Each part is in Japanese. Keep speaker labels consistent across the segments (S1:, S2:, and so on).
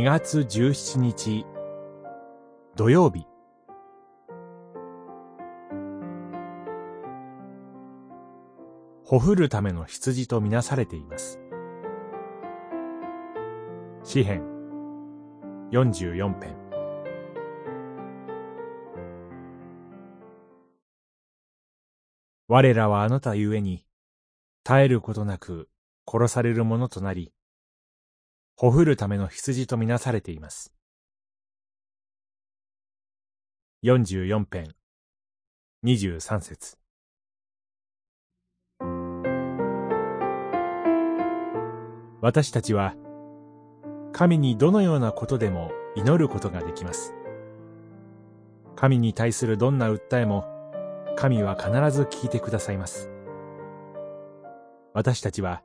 S1: 2月17日。土曜日。ほふるための羊とみなされています。詩編。44編。我らはあなたゆえに絶えることなく殺されるものとなりほふるための羊とみなされています。44編23節私たちは神にどのようなことでも祈ることができます。神に対するどんな訴えも神は必ず聞いてくださいます。私たちは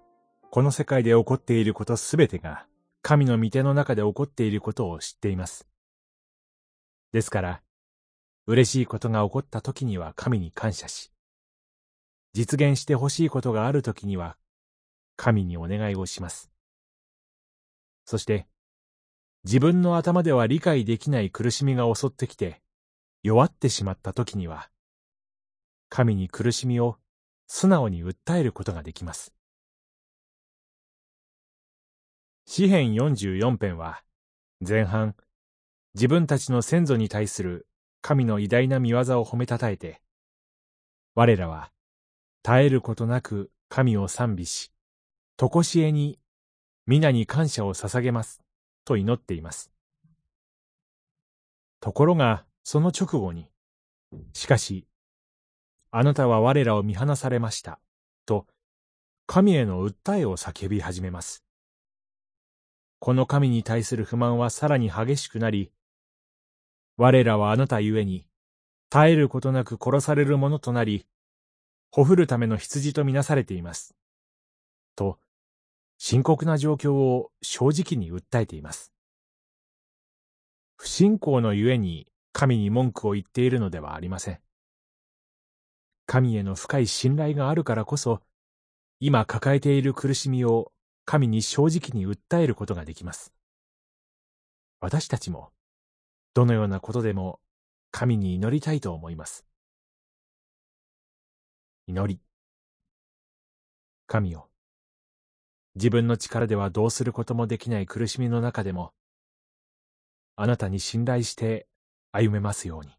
S1: この世界で起こっていることすべてが神の御手の中で起こっていることを知っています。ですから、嬉しいことが起こった時には神に感謝し、実現してほしいことがある時には神にお願いをします。そして、自分の頭では理解できない苦しみが襲ってきて、弱ってしまった時には、神に苦しみを素直に訴えることができます。詩編44編は、前半、自分たちの先祖に対する神の偉大な見業を褒めたたえて、我らは、絶えることなく神を賛美し、とこしえに皆に感謝を捧げます、と祈っています。ところが、その直後に、しかし、あなたは我らを見放されました、と、神への訴えを叫び始めます。この神に対する不満はさらに激しくなり、我らはあなたゆえに、絶えることなく殺されるものとなり、ほふるための羊とみなされています。と、深刻な状況を正直に訴えています。不信仰のゆえに神に文句を言っているのではありません。神への深い信頼があるからこそ、今抱えている苦しみを神に正直に訴えることができます。私たちも、どのようなことでも神に祈りたいと思います。祈り。神よ。自分の力ではどうすることもできない苦しみの中でも、あなたに信頼して歩めますように。